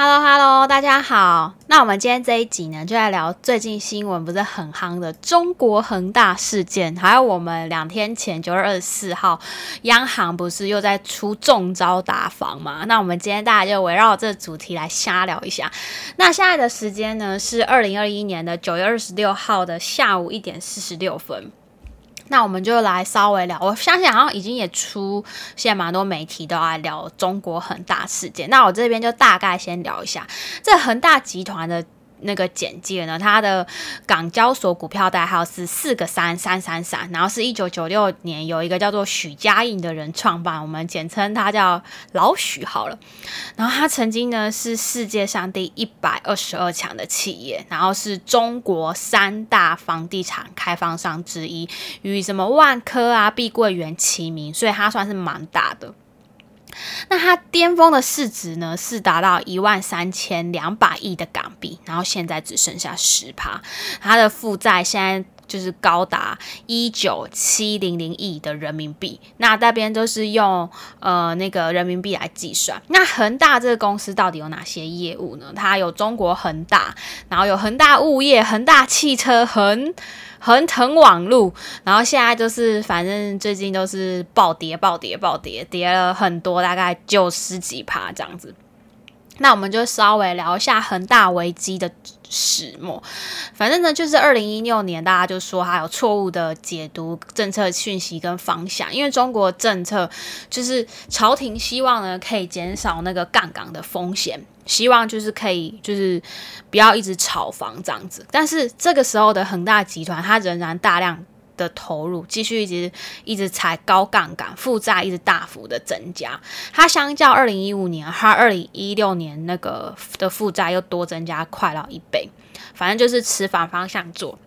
Hello Hello，大家好。那我们今天这一集呢，就来聊最近新闻不是很夯的中国恒大事件，还有我们两天前九月二十四号，央行不是又在出重招打房嘛？那我们今天大家就围绕这主题来瞎聊一下。那现在的时间呢是二零二一年的九月二十六号的下午一点四十六分。那我们就来稍微聊，我相信好像已经也出现蛮多媒体都来聊中国恒大事件。那我这边就大概先聊一下这恒大集团的。那个简介呢？它的港交所股票代号是四个三三三三，然后是一九九六年有一个叫做许家印的人创办，我们简称他叫老许好了。然后他曾经呢是世界上第一百二十二强的企业，然后是中国三大房地产开发商之一，与什么万科啊、碧桂园齐名，所以它算是蛮大的。那它巅峰的市值呢是达到一万三千两百亿的港币，然后现在只剩下十趴，它的负债现在就是高达一九七零零亿的人民币。那那边都是用呃那个人民币来计算。那恒大这个公司到底有哪些业务呢？它有中国恒大，然后有恒大物业、恒大汽车、恒。恒腾网路，然后现在就是反正最近都是暴跌、暴跌、暴跌，跌了很多，大概九十几趴这样子。那我们就稍微聊一下恒大危机的始末。反正呢，就是二零一六年，大家就说还有错误的解读政策讯息跟方向，因为中国政策就是朝廷希望呢可以减少那个杠杆的风险，希望就是可以就是不要一直炒房这样子。但是这个时候的恒大集团，它仍然大量。的投入继续一直一直踩高杠杆，负债一直大幅的增加。它相较二零一五年，它二零一六年那个的负债又多增加快了一倍。反正就是持反方向做。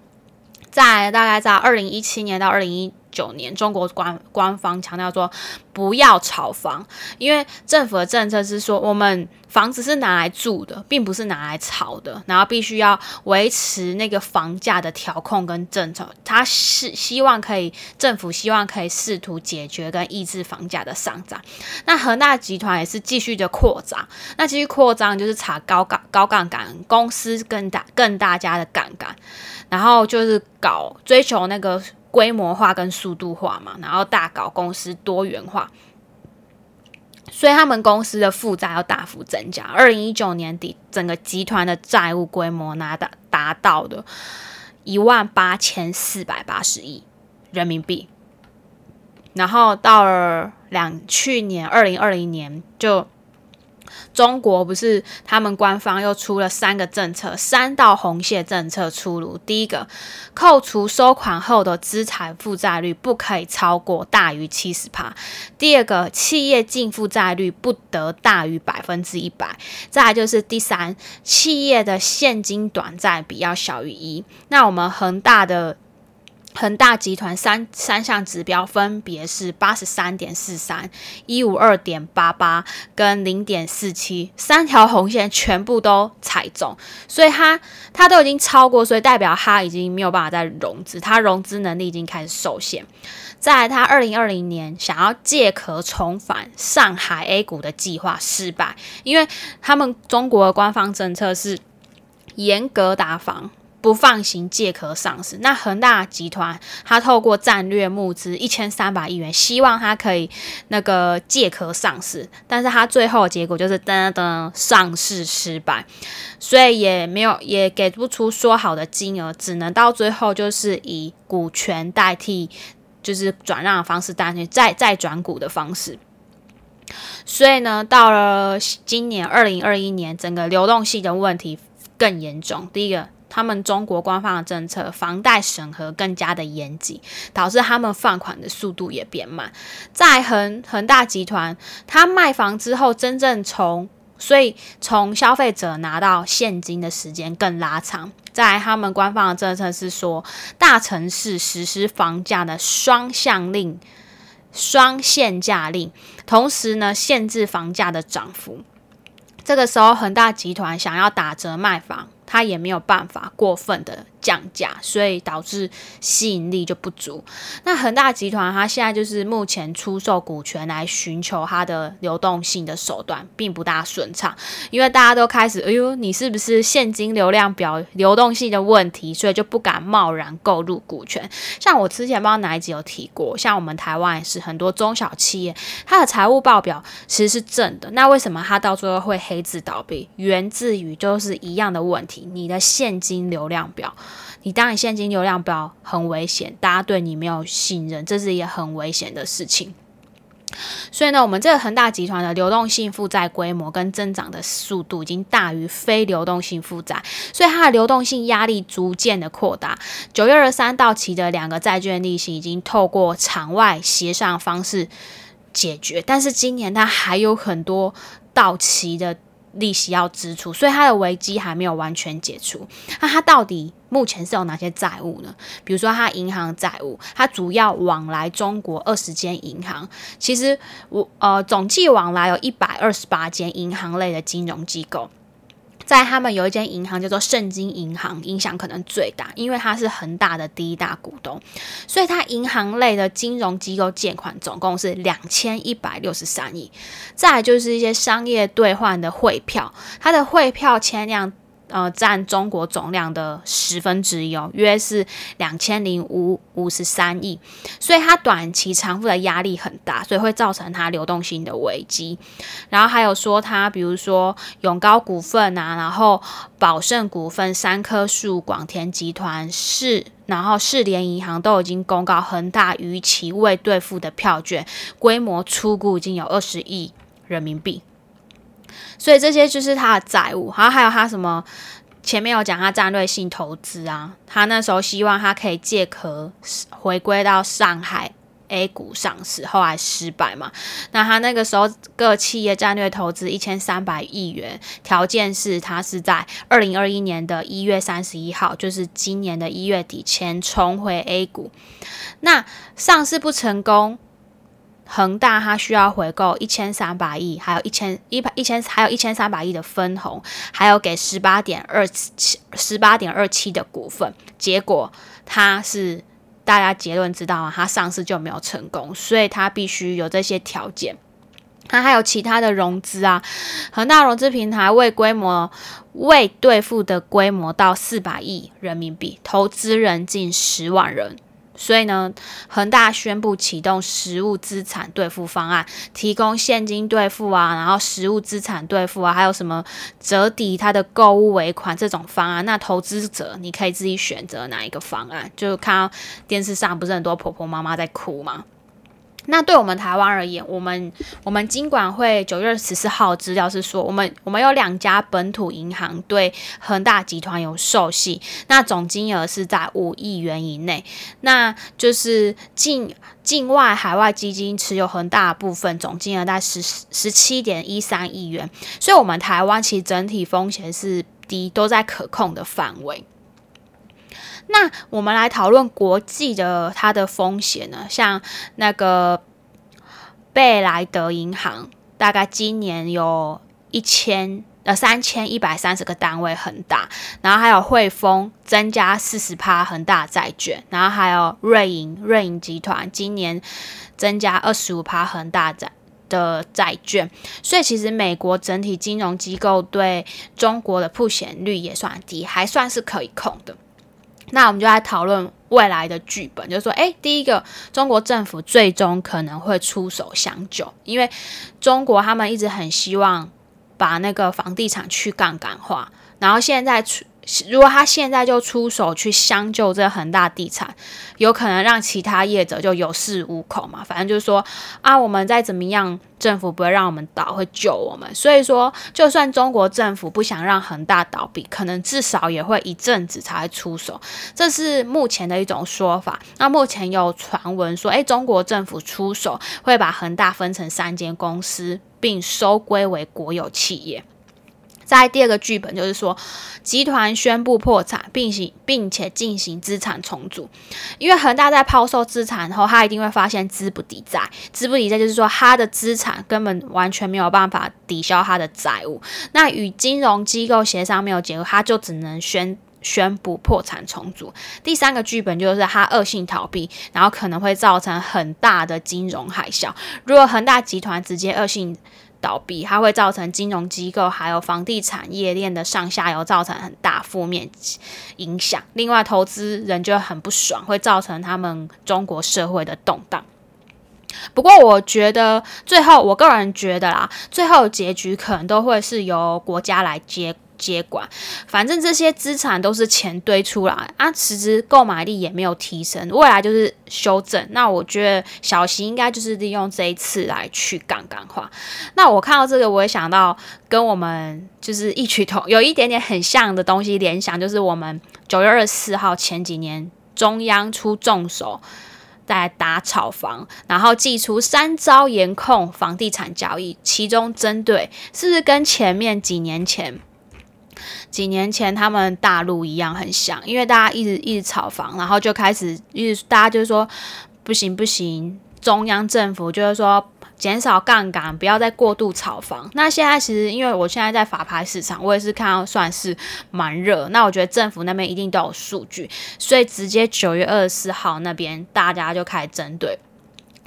在大概在二零一七年到二零一。九年，中国官官方强调说不要炒房，因为政府的政策是说，我们房子是拿来住的，并不是拿来炒的，然后必须要维持那个房价的调控跟政策。他是希望可以，政府希望可以试图解决跟抑制房价的上涨。那恒大集团也是继续的扩张，那继续扩张就是查高杠高杠杆公司更大更大家的杠杆，然后就是搞追求那个。规模化跟速度化嘛，然后大搞公司多元化，所以他们公司的负债要大幅增加。二零一九年底，整个集团的债务规模拿达达到的一万八千四百八十亿人民币，然后到了两去年二零二零年就。中国不是他们官方又出了三个政策，三道红线政策出炉。第一个，扣除收款后的资产负债率不可以超过大于七十帕；第二个，企业净负债率不得大于百分之一百；再来就是第三，企业的现金短债比要小于一。那我们恒大的。恒大集团三三项指标分别是八十三点四三、一五二点八八跟零点四七，三条红线全部都踩中，所以它它都已经超过，所以代表它已经没有办法再融资，它融资能力已经开始受限。在它二零二零年想要借壳重返上海 A 股的计划失败，因为他们中国的官方政策是严格打防。不放行借壳上市，那恒大集团它透过战略募资一千三百亿元，希望它可以那个借壳上市，但是它最后结果就是噔噔上市失败，所以也没有也给不出说好的金额，只能到最后就是以股权代替，就是转让的方式代替再再转股的方式，所以呢，到了今年二零二一年，整个流动性的问题更严重，第一个。他们中国官方的政策，房贷审核更加的严谨，导致他们放款的速度也变慢。在恒恒大集团，他卖房之后，真正从所以从消费者拿到现金的时间更拉长。在他们官方的政策是说，大城市实施房价的双向令、双限价令，同时呢限制房价的涨幅。这个时候，恒大集团想要打折卖房。他也没有办法过分的降价，所以导致吸引力就不足。那恒大集团它现在就是目前出售股权来寻求它的流动性的手段，并不大顺畅，因为大家都开始，哎呦，你是不是现金流量表流动性的问题，所以就不敢贸然购入股权。像我之前不知道哪一集有提过，像我们台湾也是很多中小企业，它的财务报表其实是正的，那为什么它到最后会黑字倒闭？源自于就是一样的问题，你的现金流量表。你当你现金流量表很危险，大家对你没有信任，这是一很危险的事情。所以呢，我们这个恒大集团的流动性负债规模跟增长的速度已经大于非流动性负债，所以它的流动性压力逐渐的扩大。九月二三到期的两个债券利息已经透过场外协商方式解决，但是今年它还有很多到期的。利息要支出，所以他的危机还没有完全解除。那他到底目前是有哪些债务呢？比如说，他银行债务，他主要往来中国二十间银行，其实我呃总计往来有一百二十八间银行类的金融机构。在他们有一间银行叫做盛金银行，影响可能最大，因为它是恒大的第一大股东，所以它银行类的金融机构借款总共是两千一百六十三亿。再就是一些商业兑换的汇票，它的汇票签量。呃，占中国总量的十分之一哦，约是两千零五五十三亿，所以它短期偿付的压力很大，所以会造成它流动性的危机。然后还有说，它比如说永高股份啊，然后宝盛股份、三棵树、广田集团、市，然后世联银行都已经公告恒大逾期未兑付的票券规模出估已经有二十亿人民币。所以这些就是他的债务，然后还有他什么？前面有讲他战略性投资啊，他那时候希望他可以借壳回归到上海 A 股上市，后来失败嘛。那他那个时候各企业战略投资一千三百亿元，条件是他是在二零二一年的一月三十一号，就是今年的一月底前重回 A 股。那上市不成功。恒大它需要回购一千三百亿，还有一千一百一千还有一千三百亿的分红，还有给十八点二七十八点二七的股份。结果它是大家结论知道啊，它上市就没有成功，所以它必须有这些条件。它还有其他的融资啊，恒大融资平台未规模未兑付的规模到四百亿人民币，投资人近十万人。所以呢，恒大宣布启动实物资产兑付方案，提供现金兑付啊，然后实物资产兑付啊，还有什么折抵他的购物尾款这种方案。那投资者你可以自己选择哪一个方案。就看到电视上不是很多婆婆妈妈在哭吗？那对我们台湾而言，我们我们金管会九月十四号资料是说，我们我们有两家本土银行对恒大集团有授信，那总金额是在五亿元以内，那就是境境外海外基金持有恒大部分总金额在十十七点一三亿元，所以我们台湾其实整体风险是低，都在可控的范围。那我们来讨论国际的它的风险呢？像那个贝莱德银行，大概今年有一千呃三千一百三十个单位恒大，然后还有汇丰增加四十趴恒大债券，然后还有瑞银瑞银集团今年增加二十五趴恒大债的债券，所以其实美国整体金融机构对中国的破险率也算低，还算是可以控的。那我们就来讨论未来的剧本，就是说，哎，第一个，中国政府最终可能会出手相救，因为中国他们一直很希望把那个房地产去杠杆化，然后现在出。如果他现在就出手去相救这恒大地产，有可能让其他业者就有恃无恐嘛。反正就是说啊，我们再怎么样，政府不会让我们倒，会救我们。所以说，就算中国政府不想让恒大倒闭，可能至少也会一阵子才会出手。这是目前的一种说法。那目前有传闻说，诶，中国政府出手会把恒大分成三间公司，并收归为国有企业。在第二个剧本就是说，集团宣布破产，并行并且进行资产重组。因为恒大在抛售资产后，他一定会发现资不抵债。资不抵债就是说，他的资产根本完全没有办法抵消他的债务。那与金融机构协商没有结果，他就只能宣宣布破产重组。第三个剧本就是他恶性逃避，然后可能会造成很大的金融海啸。如果恒大集团直接恶性倒闭，它会造成金融机构还有房地产业链的上下游造成很大负面影响。另外，投资人就很不爽，会造成他们中国社会的动荡。不过，我觉得最后，我个人觉得啦，最后结局可能都会是由国家来接。接管，反正这些资产都是钱堆出来啊，实质购买力也没有提升，未来就是修正。那我觉得小习应该就是利用这一次来去杠杆化。那我看到这个，我也想到跟我们就是异曲同有一点点很像的东西联想，就是我们九月二十四号前几年中央出重手在打炒房，然后祭出三招严控房地产交易，其中针对是不是跟前面几年前？几年前，他们大陆一样很像，因为大家一直一直炒房，然后就开始一直大家就是说不行不行，中央政府就是说减少杠杆，不要再过度炒房。那现在其实，因为我现在在法拍市场，我也是看到算是蛮热。那我觉得政府那边一定都有数据，所以直接九月二十四号那边大家就开始针对。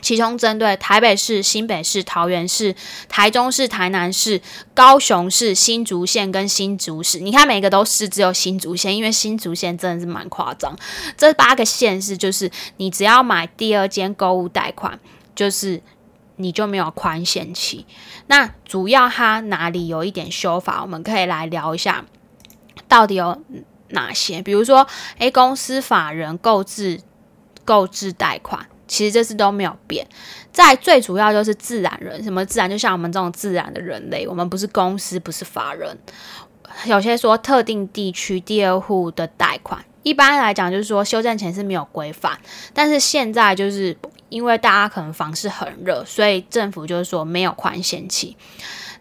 其中针对台北市、新北市、桃园市、台中市、台南市、高雄市、新竹县跟新竹市，你看每个都是只有新竹县，因为新竹县真的是蛮夸张。这八个县市就是你只要买第二间购物贷款，就是你就没有宽限期。那主要它哪里有一点修法，我们可以来聊一下，到底有哪些？比如说，A 公司法人购置购置贷款。其实这次都没有变，在最主要就是自然人，什么自然，就像我们这种自然的人类，我们不是公司，不是法人。有些说特定地区第二户的贷款，一般来讲就是说修正前是没有规范，但是现在就是因为大家可能房市很热，所以政府就是说没有宽限期。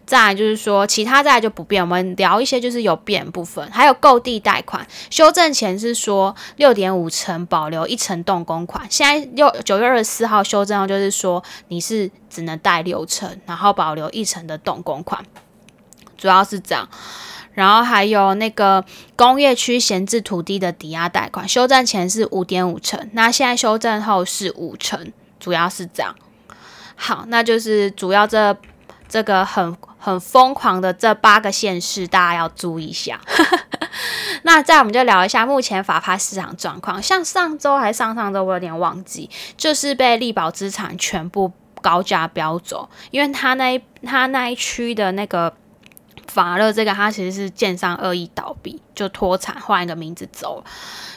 再来就是说，其他再就不变。我们聊一些就是有变部分，还有购地贷款修正前是说六点五成保留一成动工款，现在六九月二十四号修正后就是说你是只能贷六成，然后保留一成的动工款，主要是这样。然后还有那个工业区闲置土地的抵押贷款，修正前是五点五成，那现在修正后是五成，主要是这样。好，那就是主要这这个很。很疯狂的这八个县市，大家要注意一下。那再我们就聊一下目前法拍市场状况。像上周还上上周，我有点忘记，就是被力宝资产全部高价标走，因为他那他那一区的那个法乐，这个它其实是建商恶意倒闭，就脱产换一个名字走。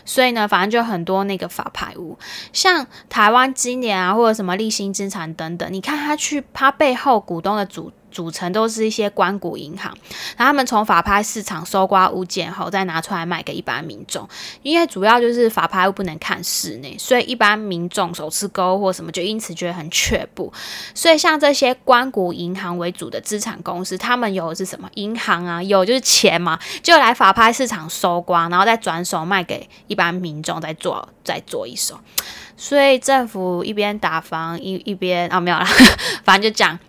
所以呢，反正就很多那个法拍屋，像台湾今年啊，或者什么立新资产等等，你看他去他背后股东的主。组成都是一些关谷银行，然后他们从法拍市场收刮物件后，再拿出来卖给一般民众。因为主要就是法拍又不能看室内，所以一般民众首次购或什么，就因此觉得很却步。所以像这些关谷银行为主的资产公司，他们有的是什么银行啊？有就是钱嘛，就来法拍市场收刮，然后再转手卖给一般民众，再做再做一手。所以政府一边打房一一边啊没有了，反正就讲。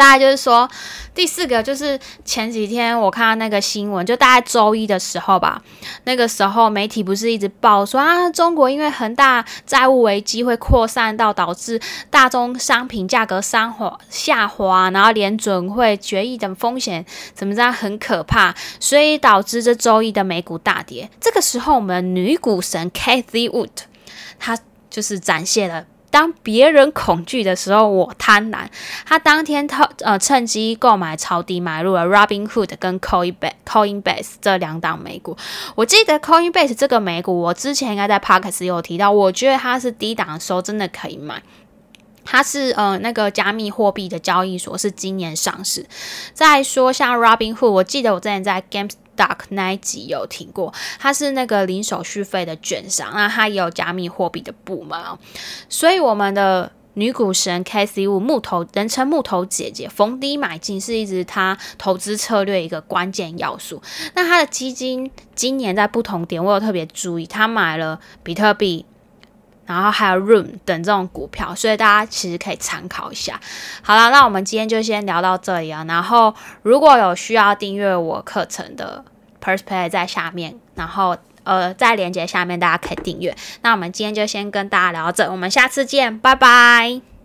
再就是说，第四个就是前几天我看到那个新闻，就大概周一的时候吧，那个时候媒体不是一直报说啊，中国因为恒大债务危机会扩散到导致大宗商品价格上滑下滑，然后联准会决议等风险怎么样很可怕，所以导致这周一的美股大跌。这个时候，我们女股神 Kathy Wood，她就是展现了。当别人恐惧的时候，我贪婪。他当天他呃趁机购买抄底买入了 Robinhood 跟 Coinbase Coinbase 这两档美股。我记得 Coinbase 这个美股，我之前应该在 Parks 有提到，我觉得它是低档的时候真的可以买。它是呃那个加密货币的交易所，是今年上市。再说像 Robinhood，我记得我之前在 Games。Duck 那一集有听过，它是那个零手续费的券商，那它也有加密货币的部门所以我们的女股神 Casey Wu 木头人称木头姐姐，逢低买进是一直她投资策略一个关键要素。那她的基金今年在不同点，我有特别注意，她买了比特币。然后还有 Room 等这种股票，所以大家其实可以参考一下。好了，那我们今天就先聊到这里啊。然后如果有需要订阅我课程的 Purse Play 在下面，然后呃在链接下面大家可以订阅。那我们今天就先跟大家聊到这，我们下次见，拜拜。